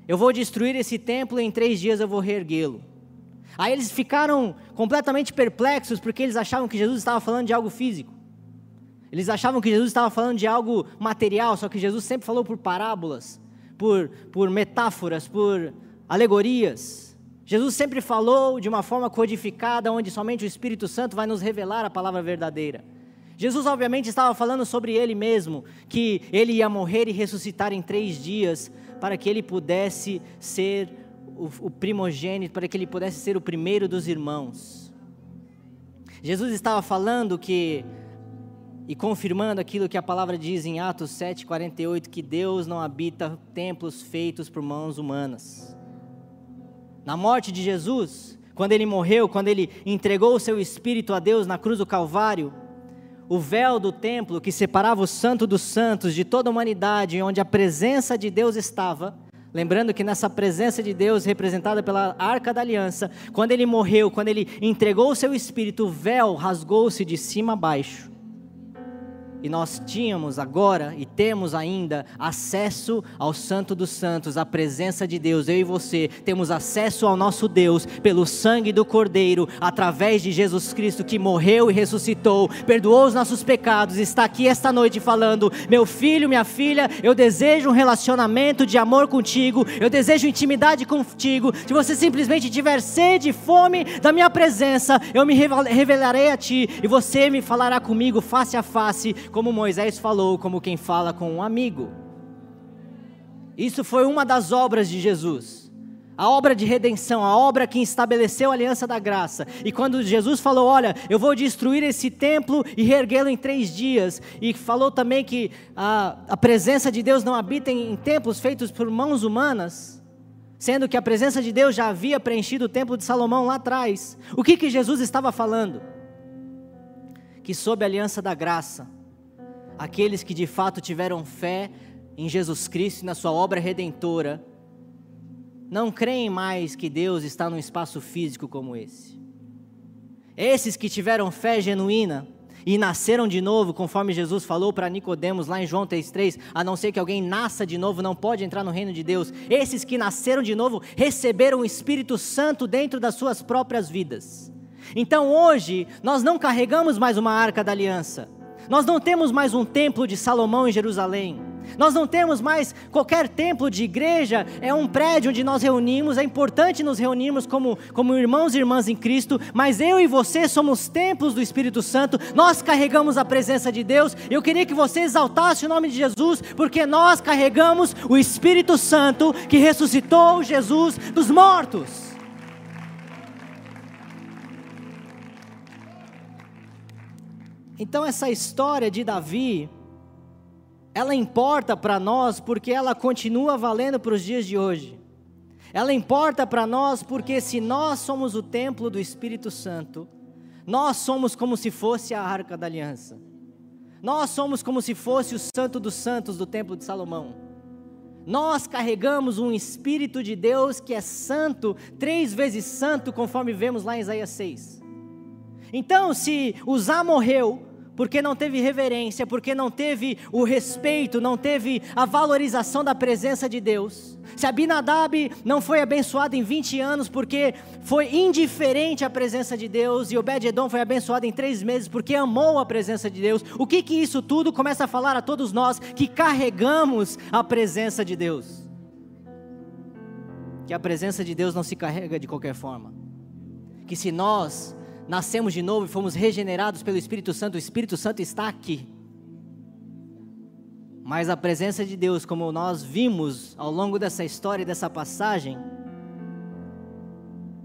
Eu vou destruir esse templo e em três dias eu vou reerguê-lo. Aí eles ficaram completamente perplexos porque eles achavam que Jesus estava falando de algo físico. Eles achavam que Jesus estava falando de algo material, só que Jesus sempre falou por parábolas, por, por metáforas, por alegorias. Jesus sempre falou de uma forma codificada, onde somente o Espírito Santo vai nos revelar a palavra verdadeira. Jesus, obviamente, estava falando sobre ele mesmo, que ele ia morrer e ressuscitar em três dias, para que ele pudesse ser o, primogênito, para que ele pudesse ser o primeiro dos irmãos. Jesus estava falando que, e confirmando aquilo que a palavra diz em Atos 7,48, que Deus não habita templos feitos por mãos humanas. Na morte de Jesus, quando ele morreu, quando ele entregou o seu espírito a Deus na cruz do Calvário, o véu do templo que separava o santo dos santos de toda a humanidade, onde a presença de Deus estava, lembrando que nessa presença de Deus representada pela arca da aliança, quando ele morreu, quando ele entregou o seu espírito, o véu rasgou-se de cima a baixo e nós tínhamos agora e temos ainda acesso ao Santo dos Santos, à presença de Deus. Eu e você temos acesso ao nosso Deus pelo sangue do Cordeiro, através de Jesus Cristo que morreu e ressuscitou, perdoou os nossos pecados, está aqui esta noite falando: Meu filho, minha filha, eu desejo um relacionamento de amor contigo, eu desejo intimidade contigo. Se você simplesmente tiver sede e fome da minha presença, eu me revelarei a ti e você me falará comigo face a face como Moisés falou, como quem fala com um amigo. Isso foi uma das obras de Jesus. A obra de redenção, a obra que estabeleceu a aliança da graça. E quando Jesus falou: Olha, eu vou destruir esse templo e reerguê-lo em três dias. E falou também que a, a presença de Deus não habita em, em templos feitos por mãos humanas sendo que a presença de Deus já havia preenchido o templo de Salomão lá atrás. O que, que Jesus estava falando? Que sob a aliança da graça, aqueles que de fato tiveram fé em Jesus Cristo e na sua obra redentora, não creem mais que Deus está num espaço físico como esse. Esses que tiveram fé genuína e nasceram de novo, conforme Jesus falou para Nicodemos lá em João 3:3, a não ser que alguém nasça de novo, não pode entrar no reino de Deus. Esses que nasceram de novo receberam o Espírito Santo dentro das suas próprias vidas. Então hoje nós não carregamos mais uma arca da aliança. Nós não temos mais um templo de Salomão em Jerusalém. Nós não temos mais qualquer templo de igreja, é um prédio onde nós reunimos, é importante nos reunirmos como, como irmãos e irmãs em Cristo, mas eu e você somos templos do Espírito Santo, nós carregamos a presença de Deus. Eu queria que você exaltasse o nome de Jesus, porque nós carregamos o Espírito Santo que ressuscitou Jesus dos mortos. Então essa história de Davi, ela importa para nós porque ela continua valendo para os dias de hoje. Ela importa para nós porque se nós somos o templo do Espírito Santo, nós somos como se fosse a arca da aliança. Nós somos como se fosse o santo dos santos do templo de Salomão. Nós carregamos um Espírito de Deus que é santo, três vezes santo, conforme vemos lá em Isaías 6. Então, se Uzá morreu, porque não teve reverência, porque não teve o respeito, não teve a valorização da presença de Deus. Se Abinadab não foi abençoado em 20 anos porque foi indiferente à presença de Deus, e Obed-Edom foi abençoado em três meses porque amou a presença de Deus, o que que isso tudo começa a falar a todos nós que carregamos a presença de Deus? Que a presença de Deus não se carrega de qualquer forma. Que se nós nascemos de novo e fomos regenerados pelo Espírito Santo, o Espírito Santo está aqui. Mas a presença de Deus, como nós vimos ao longo dessa história e dessa passagem,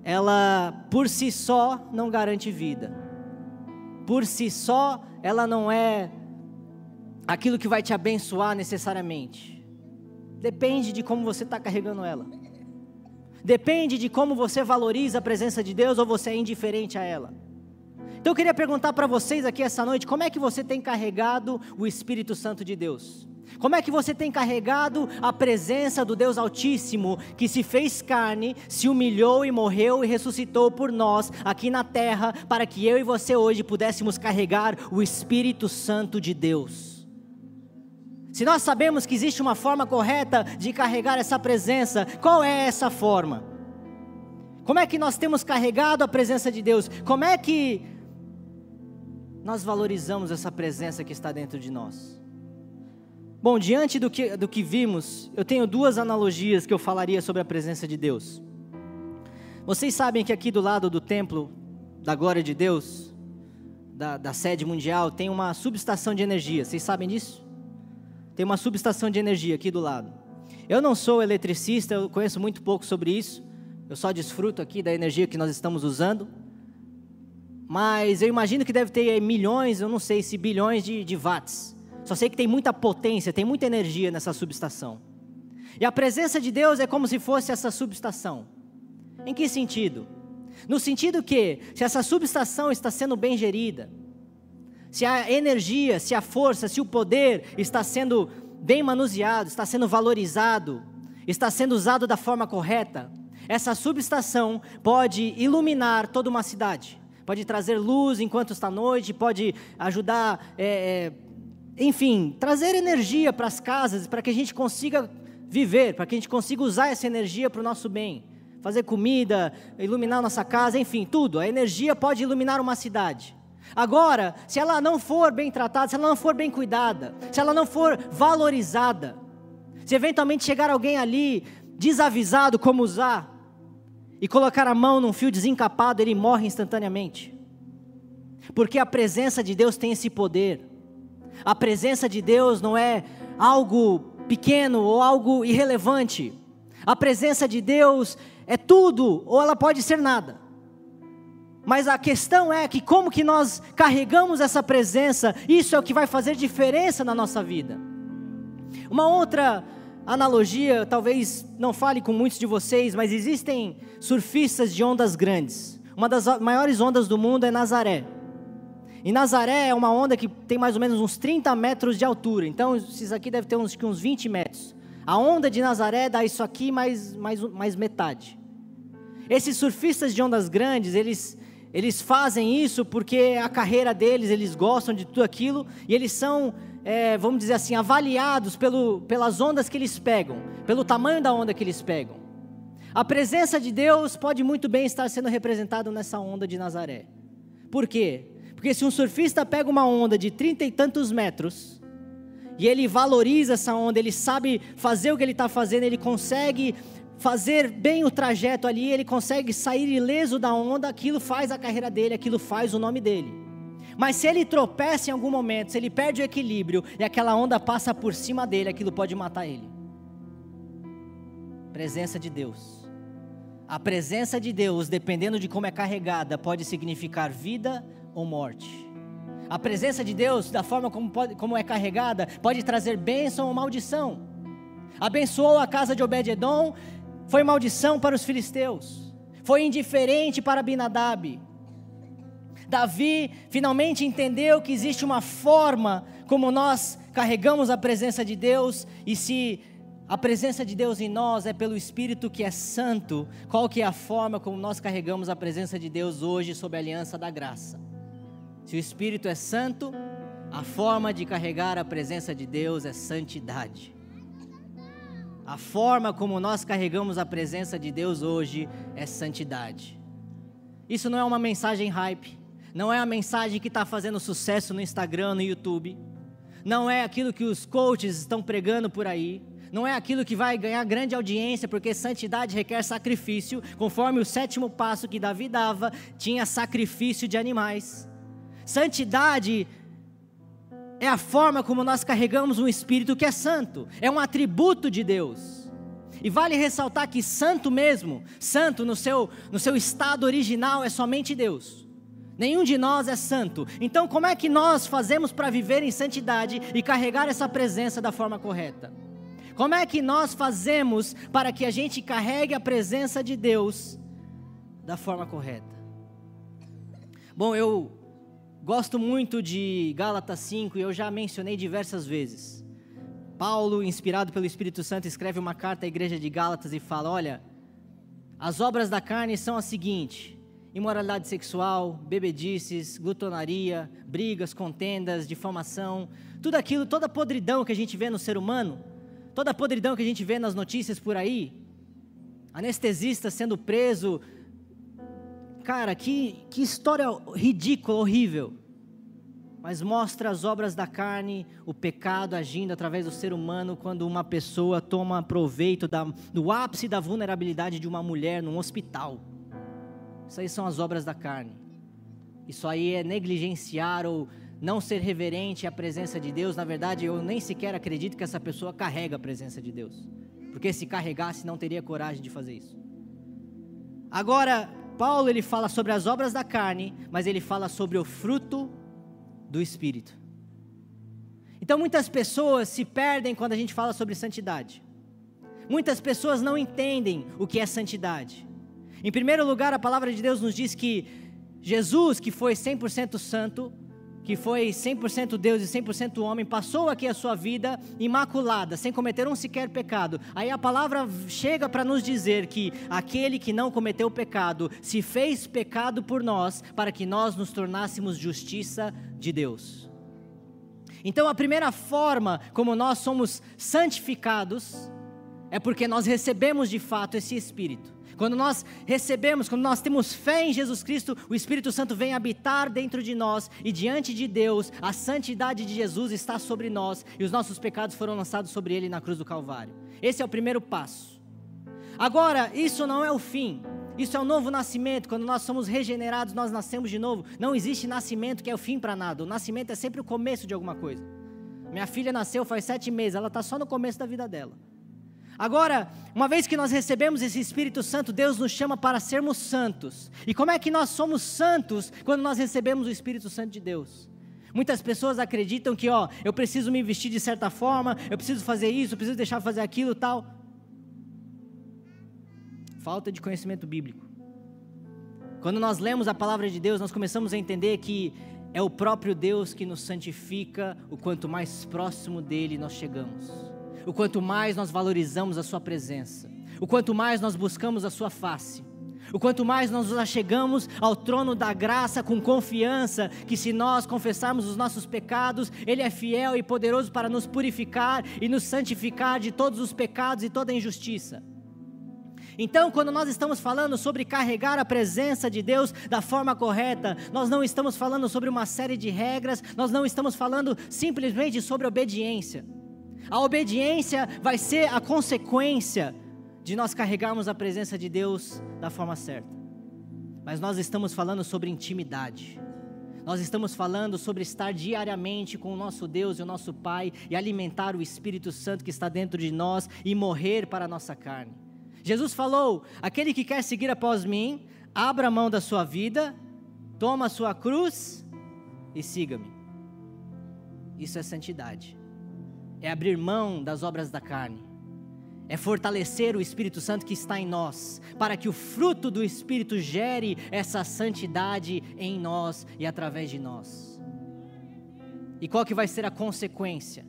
ela por si só não garante vida. Por si só, ela não é aquilo que vai te abençoar necessariamente. Depende de como você está carregando ela. Depende de como você valoriza a presença de Deus ou você é indiferente a ela. Então eu queria perguntar para vocês aqui essa noite, como é que você tem carregado o Espírito Santo de Deus? Como é que você tem carregado a presença do Deus Altíssimo, que se fez carne, se humilhou e morreu e ressuscitou por nós aqui na terra, para que eu e você hoje pudéssemos carregar o Espírito Santo de Deus? Se nós sabemos que existe uma forma correta de carregar essa presença, qual é essa forma? Como é que nós temos carregado a presença de Deus? Como é que nós valorizamos essa presença que está dentro de nós? Bom, diante do que, do que vimos, eu tenho duas analogias que eu falaria sobre a presença de Deus. Vocês sabem que aqui do lado do templo da glória de Deus, da, da sede mundial, tem uma subestação de energia. Vocês sabem disso? Tem uma subestação de energia aqui do lado. Eu não sou eletricista, eu conheço muito pouco sobre isso. Eu só desfruto aqui da energia que nós estamos usando. Mas eu imagino que deve ter milhões, eu não sei se bilhões de, de watts só sei que tem muita potência, tem muita energia nessa subestação. E a presença de Deus é como se fosse essa subestação. Em que sentido? No sentido que, se essa subestação está sendo bem gerida, se a energia, se a força, se o poder está sendo bem manuseado, está sendo valorizado, está sendo usado da forma correta, essa subestação pode iluminar toda uma cidade, pode trazer luz enquanto está noite, pode ajudar é, é, enfim, trazer energia para as casas, para que a gente consiga viver, para que a gente consiga usar essa energia para o nosso bem. Fazer comida, iluminar nossa casa, enfim, tudo. A energia pode iluminar uma cidade. Agora, se ela não for bem tratada, se ela não for bem cuidada, se ela não for valorizada, se eventualmente chegar alguém ali desavisado como usar e colocar a mão num fio desencapado, ele morre instantaneamente. Porque a presença de Deus tem esse poder. A presença de Deus não é algo pequeno ou algo irrelevante. A presença de Deus é tudo ou ela pode ser nada. Mas a questão é que como que nós carregamos essa presença, isso é o que vai fazer diferença na nossa vida. Uma outra analogia, talvez não fale com muitos de vocês, mas existem surfistas de ondas grandes. Uma das maiores ondas do mundo é Nazaré. E Nazaré é uma onda que tem mais ou menos uns 30 metros de altura. Então, isso aqui deve ter uns, uns 20 metros. A onda de Nazaré dá isso aqui mais, mais, mais metade. Esses surfistas de ondas grandes, eles, eles fazem isso porque a carreira deles, eles gostam de tudo aquilo e eles são, é, vamos dizer assim, avaliados pelo, pelas ondas que eles pegam, pelo tamanho da onda que eles pegam. A presença de Deus pode muito bem estar sendo representada nessa onda de Nazaré. Por quê? Porque se um surfista pega uma onda de trinta e tantos metros, e ele valoriza essa onda, ele sabe fazer o que ele está fazendo, ele consegue fazer bem o trajeto ali, ele consegue sair ileso da onda, aquilo faz a carreira dele, aquilo faz o nome dele. Mas se ele tropeça em algum momento, se ele perde o equilíbrio e aquela onda passa por cima dele, aquilo pode matar ele. Presença de Deus. A presença de Deus, dependendo de como é carregada, pode significar vida ou morte. A presença de Deus, da forma como, pode, como é carregada, pode trazer bênção ou maldição. Abençoou a casa de Obed-Edom, foi maldição para os filisteus. Foi indiferente para Binadab. Davi finalmente entendeu que existe uma forma como nós carregamos a presença de Deus e se a presença de Deus em nós é pelo Espírito que é santo, qual que é a forma como nós carregamos a presença de Deus hoje sob a aliança da graça? Se o Espírito é santo, a forma de carregar a presença de Deus é santidade. A forma como nós carregamos a presença de Deus hoje é santidade. Isso não é uma mensagem hype, não é a mensagem que está fazendo sucesso no Instagram, no YouTube, não é aquilo que os coaches estão pregando por aí, não é aquilo que vai ganhar grande audiência, porque santidade requer sacrifício, conforme o sétimo passo que Davi dava, tinha sacrifício de animais. Santidade é a forma como nós carregamos um espírito que é santo, é um atributo de Deus. E vale ressaltar que santo mesmo, santo no seu, no seu estado original é somente Deus. Nenhum de nós é santo. Então, como é que nós fazemos para viver em santidade e carregar essa presença da forma correta? Como é que nós fazemos para que a gente carregue a presença de Deus da forma correta? Bom, eu Gosto muito de Gálatas 5 e eu já mencionei diversas vezes. Paulo, inspirado pelo Espírito Santo, escreve uma carta à igreja de Gálatas e fala: Olha, as obras da carne são as seguintes: imoralidade sexual, bebedices, glutonaria, brigas, contendas, difamação, tudo aquilo, toda a podridão que a gente vê no ser humano, toda a podridão que a gente vê nas notícias por aí, anestesista sendo preso, cara, que, que história ridícula, horrível mas mostra as obras da carne, o pecado agindo através do ser humano quando uma pessoa toma proveito da, do ápice da vulnerabilidade de uma mulher num hospital. Isso aí são as obras da carne. Isso aí é negligenciar ou não ser reverente à presença de Deus. Na verdade, eu nem sequer acredito que essa pessoa carrega a presença de Deus. Porque se carregasse, não teria coragem de fazer isso. Agora, Paulo ele fala sobre as obras da carne, mas ele fala sobre o fruto do Espírito. Então muitas pessoas se perdem quando a gente fala sobre santidade. Muitas pessoas não entendem o que é santidade. Em primeiro lugar, a palavra de Deus nos diz que Jesus, que foi 100% santo, que foi 100% Deus e 100% homem, passou aqui a sua vida imaculada, sem cometer um sequer pecado. Aí a palavra chega para nos dizer que aquele que não cometeu pecado se fez pecado por nós, para que nós nos tornássemos justiça de Deus. Então, a primeira forma como nós somos santificados é porque nós recebemos de fato esse Espírito. Quando nós recebemos, quando nós temos fé em Jesus Cristo, o Espírito Santo vem habitar dentro de nós e diante de Deus, a santidade de Jesus está sobre nós e os nossos pecados foram lançados sobre ele na cruz do Calvário. Esse é o primeiro passo. Agora, isso não é o fim. Isso é o novo nascimento. Quando nós somos regenerados, nós nascemos de novo. Não existe nascimento que é o fim para nada. O nascimento é sempre o começo de alguma coisa. Minha filha nasceu faz sete meses, ela está só no começo da vida dela. Agora, uma vez que nós recebemos esse Espírito Santo, Deus nos chama para sermos santos. E como é que nós somos santos quando nós recebemos o Espírito Santo de Deus? Muitas pessoas acreditam que, ó, eu preciso me vestir de certa forma, eu preciso fazer isso, eu preciso deixar de fazer aquilo, tal falta de conhecimento bíblico. Quando nós lemos a palavra de Deus, nós começamos a entender que é o próprio Deus que nos santifica o quanto mais próximo dele nós chegamos, o quanto mais nós valorizamos a sua presença, o quanto mais nós buscamos a sua face. O quanto mais nós nos achegamos ao trono da graça com confiança, que se nós confessarmos os nossos pecados, Ele é fiel e poderoso para nos purificar e nos santificar de todos os pecados e toda injustiça. Então, quando nós estamos falando sobre carregar a presença de Deus da forma correta, nós não estamos falando sobre uma série de regras, nós não estamos falando simplesmente sobre obediência. A obediência vai ser a consequência de nós carregarmos a presença de Deus da forma certa. Mas nós estamos falando sobre intimidade. Nós estamos falando sobre estar diariamente com o nosso Deus e o nosso Pai e alimentar o Espírito Santo que está dentro de nós e morrer para a nossa carne. Jesus falou: aquele que quer seguir após mim, abra mão da sua vida, toma a sua cruz e siga-me. Isso é santidade. É abrir mão das obras da carne. É fortalecer o Espírito Santo que está em nós, para que o fruto do Espírito gere essa santidade em nós e através de nós. E qual que vai ser a consequência?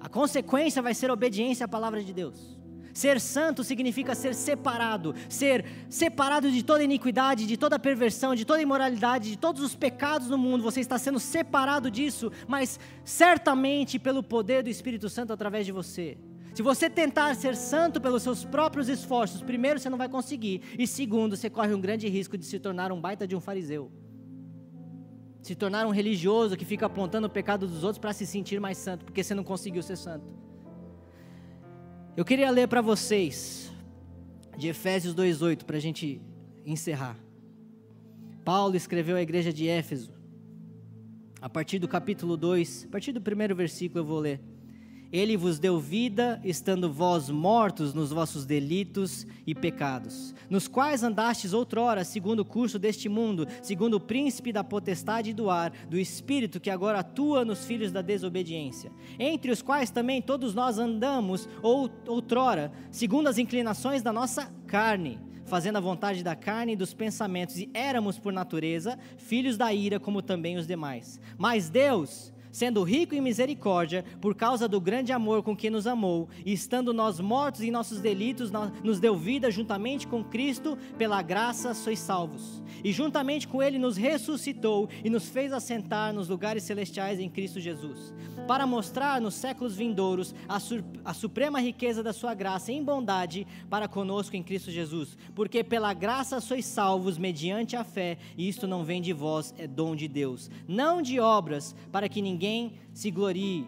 A consequência vai ser a obediência à palavra de Deus. Ser santo significa ser separado, ser separado de toda iniquidade, de toda perversão, de toda imoralidade, de todos os pecados no mundo. Você está sendo separado disso, mas certamente pelo poder do Espírito Santo através de você. Se você tentar ser santo pelos seus próprios esforços, primeiro você não vai conseguir, e segundo, você corre um grande risco de se tornar um baita de um fariseu. Se tornar um religioso que fica apontando o pecado dos outros para se sentir mais santo, porque você não conseguiu ser santo. Eu queria ler para vocês de Efésios 2,8 para a gente encerrar. Paulo escreveu à igreja de Éfeso, a partir do capítulo 2, a partir do primeiro versículo eu vou ler. Ele vos deu vida, estando vós mortos nos vossos delitos e pecados, nos quais andastes outrora, segundo o curso deste mundo, segundo o príncipe da potestade do ar, do espírito que agora atua nos filhos da desobediência, entre os quais também todos nós andamos outrora, segundo as inclinações da nossa carne, fazendo a vontade da carne e dos pensamentos, e éramos por natureza filhos da ira, como também os demais. Mas Deus sendo rico em misericórdia, por causa do grande amor com que nos amou, e estando nós mortos em nossos delitos, nos deu vida juntamente com Cristo, pela graça sois salvos. E juntamente com Ele nos ressuscitou e nos fez assentar nos lugares celestiais em Cristo Jesus, para mostrar nos séculos vindouros a, a suprema riqueza da Sua graça em bondade para conosco em Cristo Jesus. Porque pela graça sois salvos mediante a fé, e isto não vem de vós, é dom de Deus, não de obras, para que ninguém ninguém se glorie,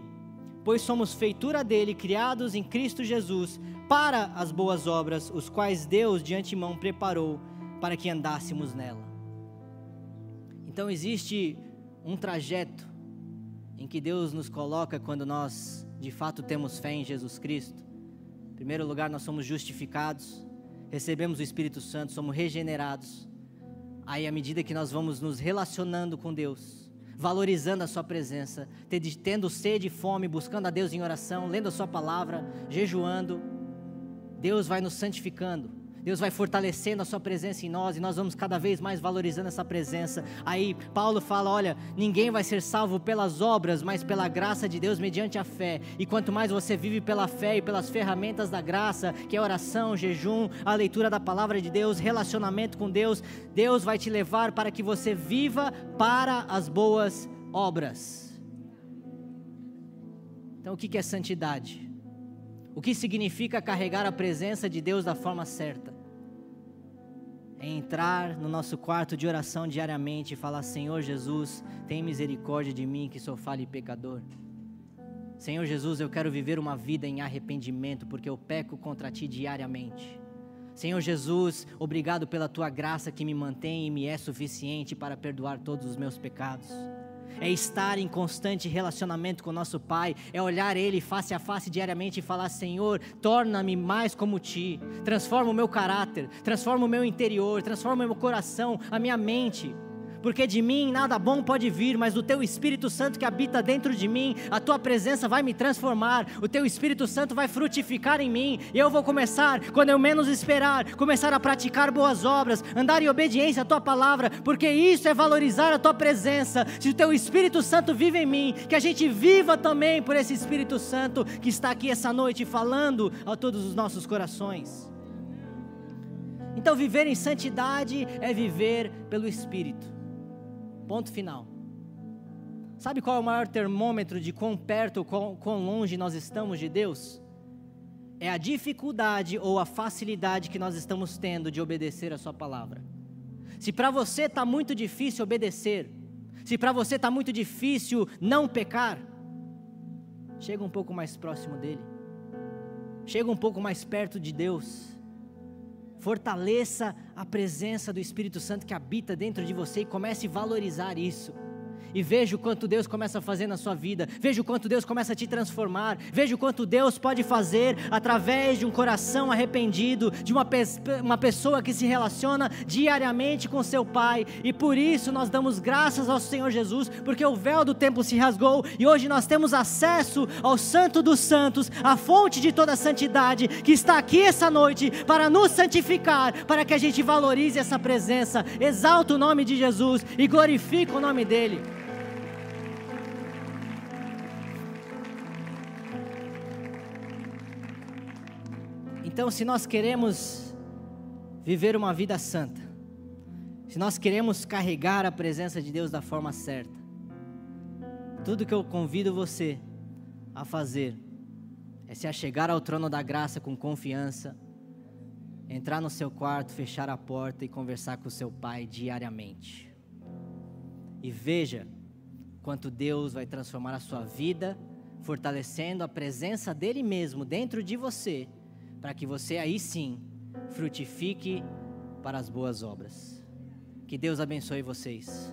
pois somos feitura dele, criados em Cristo Jesus, para as boas obras, os quais Deus de antemão preparou para que andássemos nela. Então existe um trajeto em que Deus nos coloca quando nós de fato temos fé em Jesus Cristo. Em primeiro lugar, nós somos justificados, recebemos o Espírito Santo, somos regenerados. Aí, à medida que nós vamos nos relacionando com Deus, valorizando a Sua presença, tendo sede e fome, buscando a Deus em oração, lendo a Sua palavra, jejuando. Deus vai nos santificando. Deus vai fortalecendo a sua presença em nós e nós vamos cada vez mais valorizando essa presença. Aí Paulo fala: olha, ninguém vai ser salvo pelas obras, mas pela graça de Deus mediante a fé. E quanto mais você vive pela fé e pelas ferramentas da graça, que é oração, jejum, a leitura da palavra de Deus, relacionamento com Deus, Deus vai te levar para que você viva para as boas obras. Então, o que é santidade? O que significa carregar a presença de Deus da forma certa? É entrar no nosso quarto de oração diariamente e falar: Senhor Jesus, tem misericórdia de mim que sou falho e pecador. Senhor Jesus, eu quero viver uma vida em arrependimento, porque eu peco contra ti diariamente. Senhor Jesus, obrigado pela tua graça que me mantém e me é suficiente para perdoar todos os meus pecados é estar em constante relacionamento com nosso Pai, é olhar Ele face a face diariamente e falar: Senhor, torna-me mais como Ti, transforma o meu caráter, transforma o meu interior, transforma o meu coração, a minha mente porque de mim nada bom pode vir, mas o teu Espírito Santo que habita dentro de mim, a tua presença vai me transformar, o teu Espírito Santo vai frutificar em mim, e eu vou começar, quando eu menos esperar, começar a praticar boas obras, andar em obediência à tua palavra, porque isso é valorizar a tua presença. Se o teu Espírito Santo vive em mim, que a gente viva também por esse Espírito Santo que está aqui essa noite falando a todos os nossos corações. Então, viver em santidade é viver pelo Espírito. Ponto final. Sabe qual é o maior termômetro de quão perto ou quão, longe nós estamos de Deus? É a dificuldade ou a facilidade que nós estamos tendo de obedecer a Sua palavra. Se para você está muito difícil obedecer, se para você está muito difícil não pecar, chega um pouco mais próximo dele, chega um pouco mais perto de Deus Fortaleça a presença do Espírito Santo que habita dentro de você e comece a valorizar isso e veja o quanto Deus começa a fazer na sua vida, veja o quanto Deus começa a te transformar, veja o quanto Deus pode fazer através de um coração arrependido, de uma, pe uma pessoa que se relaciona diariamente com seu Pai, e por isso nós damos graças ao Senhor Jesus, porque o véu do templo se rasgou e hoje nós temos acesso ao Santo dos Santos, a fonte de toda a santidade, que está aqui essa noite para nos santificar, para que a gente valorize essa presença, exalta o nome de Jesus e glorifique o nome dEle. Então, se nós queremos viver uma vida santa, se nós queremos carregar a presença de Deus da forma certa, tudo que eu convido você a fazer é se achegar ao trono da graça com confiança, entrar no seu quarto, fechar a porta e conversar com o seu pai diariamente. E veja quanto Deus vai transformar a sua vida, fortalecendo a presença dele mesmo dentro de você para que você aí sim frutifique para as boas obras. Que Deus abençoe vocês.